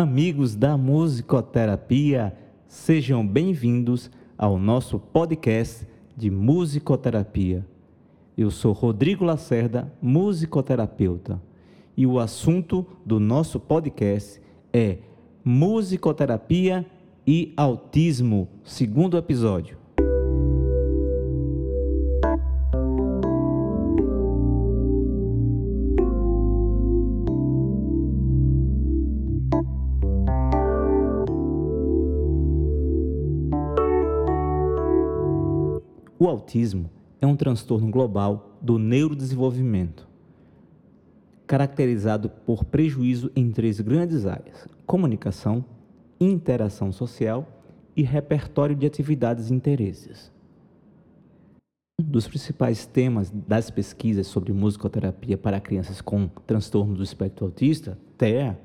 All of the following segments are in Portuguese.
Amigos da musicoterapia, sejam bem-vindos ao nosso podcast de musicoterapia. Eu sou Rodrigo Lacerda, musicoterapeuta, e o assunto do nosso podcast é musicoterapia e autismo, segundo episódio. O autismo é um transtorno global do neurodesenvolvimento, caracterizado por prejuízo em três grandes áreas: comunicação, interação social e repertório de atividades e interesses. Um dos principais temas das pesquisas sobre musicoterapia para crianças com transtorno do espectro autista, TEA,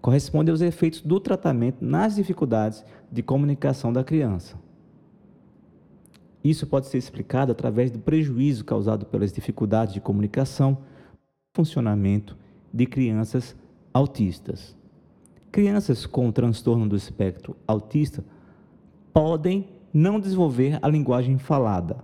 corresponde aos efeitos do tratamento nas dificuldades de comunicação da criança. Isso pode ser explicado através do prejuízo causado pelas dificuldades de comunicação, funcionamento de crianças autistas. Crianças com transtorno do espectro autista podem não desenvolver a linguagem falada.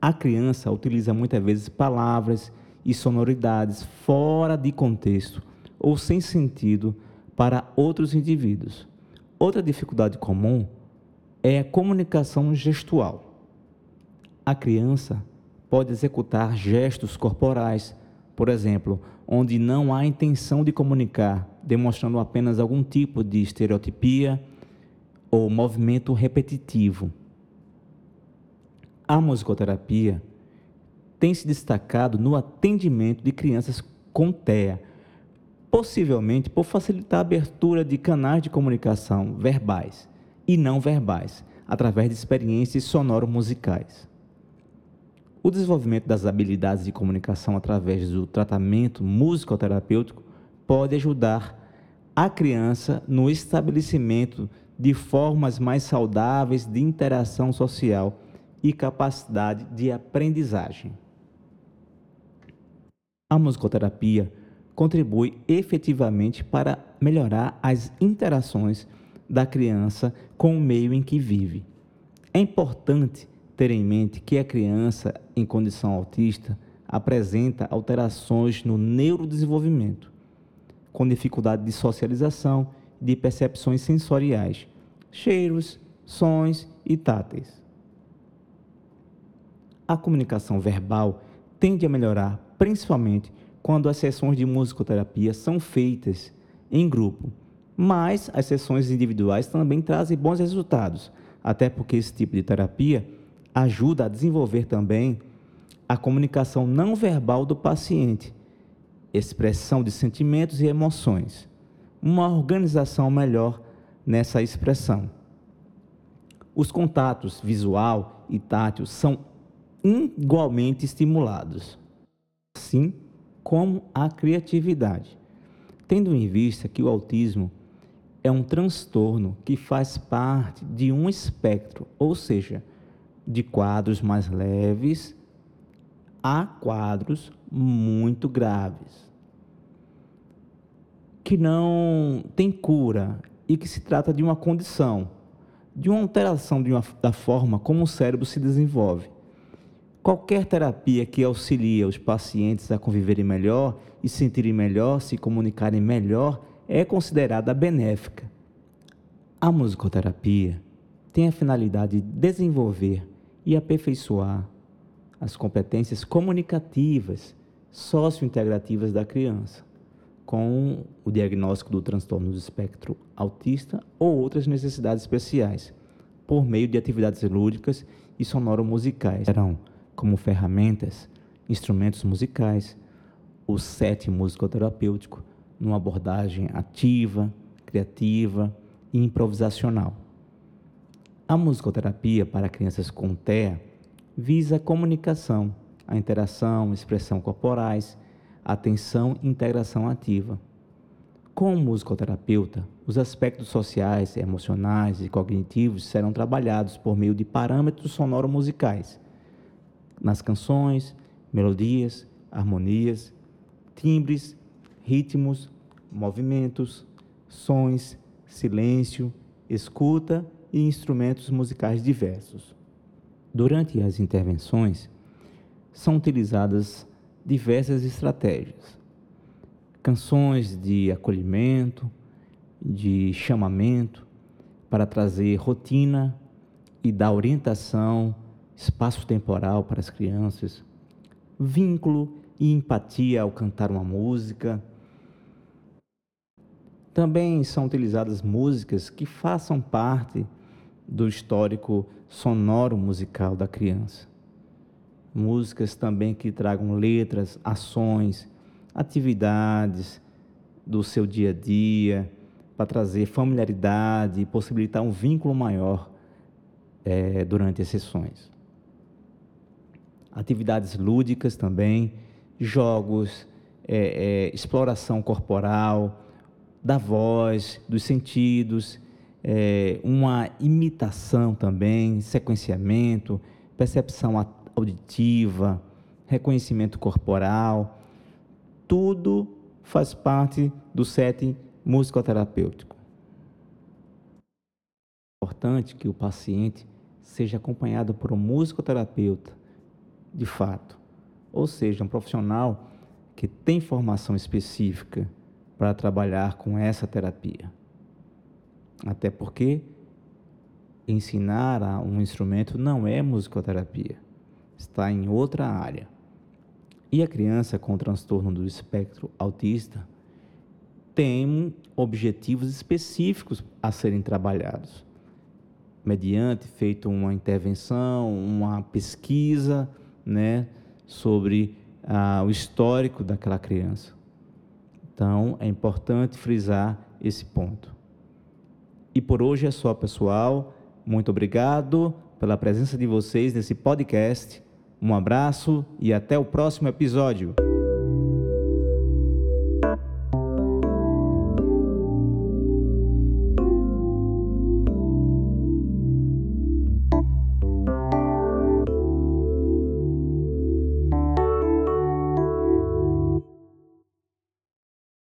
A criança utiliza muitas vezes palavras e sonoridades fora de contexto ou sem sentido para outros indivíduos. Outra dificuldade comum é a comunicação gestual. A criança pode executar gestos corporais, por exemplo, onde não há intenção de comunicar, demonstrando apenas algum tipo de estereotipia ou movimento repetitivo. A musicoterapia tem se destacado no atendimento de crianças com TEA, possivelmente por facilitar a abertura de canais de comunicação verbais e não verbais, através de experiências sonoro-musicais. O desenvolvimento das habilidades de comunicação através do tratamento musicoterapêutico pode ajudar a criança no estabelecimento de formas mais saudáveis de interação social e capacidade de aprendizagem. A musicoterapia contribui efetivamente para melhorar as interações da criança com o meio em que vive. É importante ter em mente que a criança em condição autista apresenta alterações no neurodesenvolvimento, com dificuldade de socialização e de percepções sensoriais, cheiros, sons e táteis. A comunicação verbal tende a melhorar principalmente quando as sessões de musicoterapia são feitas em grupo mas as sessões individuais também trazem bons resultados, até porque esse tipo de terapia ajuda a desenvolver também a comunicação não verbal do paciente, expressão de sentimentos e emoções, uma organização melhor nessa expressão. Os contatos visual e tátil são igualmente estimulados, assim como a criatividade, tendo em vista que o autismo é um transtorno que faz parte de um espectro, ou seja, de quadros mais leves a quadros muito graves, que não tem cura e que se trata de uma condição, de uma alteração de uma, da forma como o cérebro se desenvolve. Qualquer terapia que auxilie os pacientes a conviverem melhor e sentirem melhor, se comunicarem melhor, é considerada benéfica. A musicoterapia tem a finalidade de desenvolver e aperfeiçoar as competências comunicativas, sociointegrativas da criança, com o diagnóstico do transtorno do espectro autista ou outras necessidades especiais, por meio de atividades lúdicas e sonoro-musicais. Serão como ferramentas, instrumentos musicais, o set musicoterapêutico, numa abordagem ativa, criativa e improvisacional. A musicoterapia para crianças com TEA visa a comunicação, a interação, expressão corporais, atenção e integração ativa. Com o musicoterapeuta, os aspectos sociais, emocionais e cognitivos serão trabalhados por meio de parâmetros sonoro-musicais nas canções, melodias, harmonias, timbres ritmos, movimentos, sons, silêncio, escuta e instrumentos musicais diversos. Durante as intervenções, são utilizadas diversas estratégias. Canções de acolhimento, de chamamento, para trazer rotina e dar orientação, espaço temporal para as crianças, vínculo e empatia ao cantar uma música. Também são utilizadas músicas que façam parte do histórico sonoro musical da criança. Músicas também que tragam letras, ações, atividades do seu dia a dia, para trazer familiaridade e possibilitar um vínculo maior é, durante as sessões. Atividades lúdicas também, jogos, é, é, exploração corporal, da voz, dos sentidos, é, uma imitação também, sequenciamento, percepção auditiva, reconhecimento corporal, tudo faz parte do setting musicoterapêutico. É importante que o paciente seja acompanhado por um musicoterapeuta, de fato, ou seja, um profissional que tem formação específica para trabalhar com essa terapia. Até porque ensinar um instrumento não é musicoterapia, está em outra área. E a criança com transtorno do espectro autista tem objetivos específicos a serem trabalhados, mediante feito uma intervenção, uma pesquisa, né, sobre ah, o histórico daquela criança. Então, é importante frisar esse ponto. E por hoje é só, pessoal. Muito obrigado pela presença de vocês nesse podcast. Um abraço e até o próximo episódio.